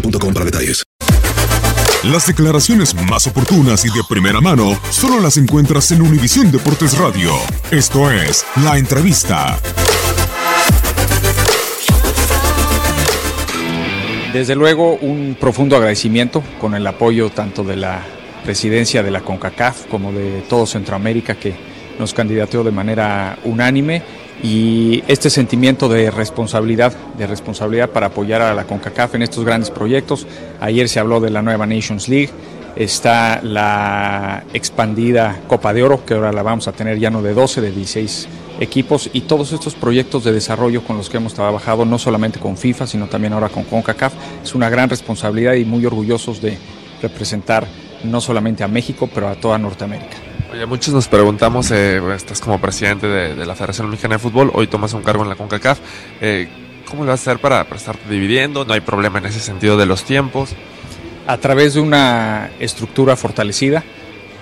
para detalles. Las declaraciones más oportunas y de primera mano solo las encuentras en Univisión Deportes Radio. Esto es La Entrevista. Desde luego, un profundo agradecimiento con el apoyo tanto de la presidencia de la CONCACAF como de todo Centroamérica que nos candidateó de manera unánime y este sentimiento de responsabilidad, de responsabilidad para apoyar a la CONCACAF en estos grandes proyectos. Ayer se habló de la nueva Nations League, está la expandida Copa de Oro, que ahora la vamos a tener ya no de 12, de 16 equipos y todos estos proyectos de desarrollo con los que hemos trabajado, no solamente con FIFA, sino también ahora con CONCACAF. Es una gran responsabilidad y muy orgullosos de representar no solamente a México, pero a toda Norteamérica. Oye, muchos nos preguntamos, eh, estás como presidente de, la Federación Mexicana de Fútbol, hoy tomas un cargo en la CONCACAF. Eh, ¿Cómo lo vas a hacer para, para estarte dividiendo? ¿No hay problema en ese sentido de los tiempos? A través de una estructura fortalecida,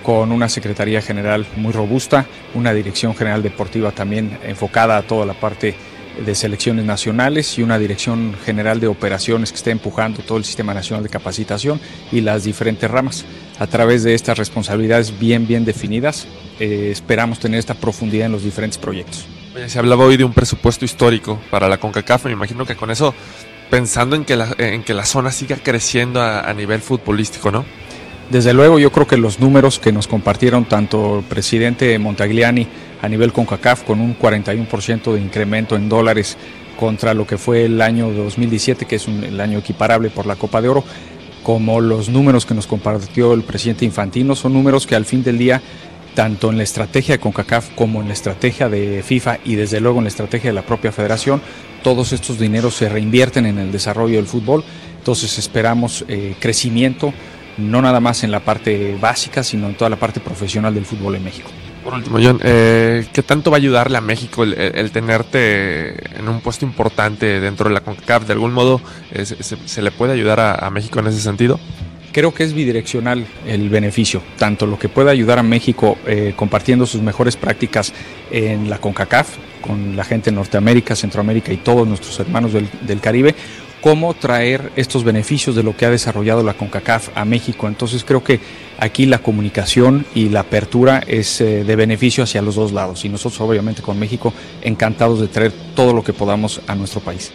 con una Secretaría General muy robusta, una Dirección General Deportiva también enfocada a toda la parte de selecciones nacionales y una Dirección General de Operaciones que esté empujando todo el Sistema Nacional de Capacitación y las diferentes ramas. A través de estas responsabilidades bien, bien definidas, eh, esperamos tener esta profundidad en los diferentes proyectos. Oye, se hablaba hoy de un presupuesto histórico para la CONCACAF, me imagino que con eso, pensando en que la, en que la zona siga creciendo a, a nivel futbolístico, ¿no? Desde luego, yo creo que los números que nos compartieron tanto el presidente Montagliani a nivel CONCACAF con un 41% de incremento en dólares contra lo que fue el año 2017, que es un, el año equiparable por la Copa de Oro, como los números que nos compartió el presidente Infantino, son números que al fin del día, tanto en la estrategia de CONCACAF como en la estrategia de FIFA y desde luego en la estrategia de la propia federación, todos estos dineros se reinvierten en el desarrollo del fútbol. Entonces esperamos eh, crecimiento, no nada más en la parte básica, sino en toda la parte profesional del fútbol en México. Por último, John, eh, ¿qué tanto va a ayudarle a México el, tenerte en un puesto importante dentro de la CONCACAF? ¿De algún modo eh, se, le puede ayudar a, México en ese sentido? Creo que es bidireccional el beneficio, tanto lo que puede ayudar a México eh, compartiendo sus mejores prácticas en la CONCACAF, con la gente de Norteamérica, Centroamérica y todos nuestros hermanos del Caribe, cómo traer estos beneficios de lo que ha desarrollado la CONCACAF a México. Entonces creo que aquí la comunicación y la apertura es eh, de beneficio hacia los dos lados y nosotros obviamente con México encantados de traer todo lo que podamos a nuestro país.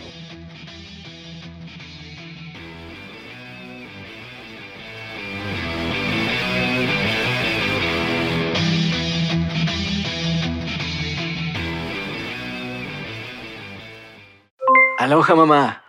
Aloha mamá.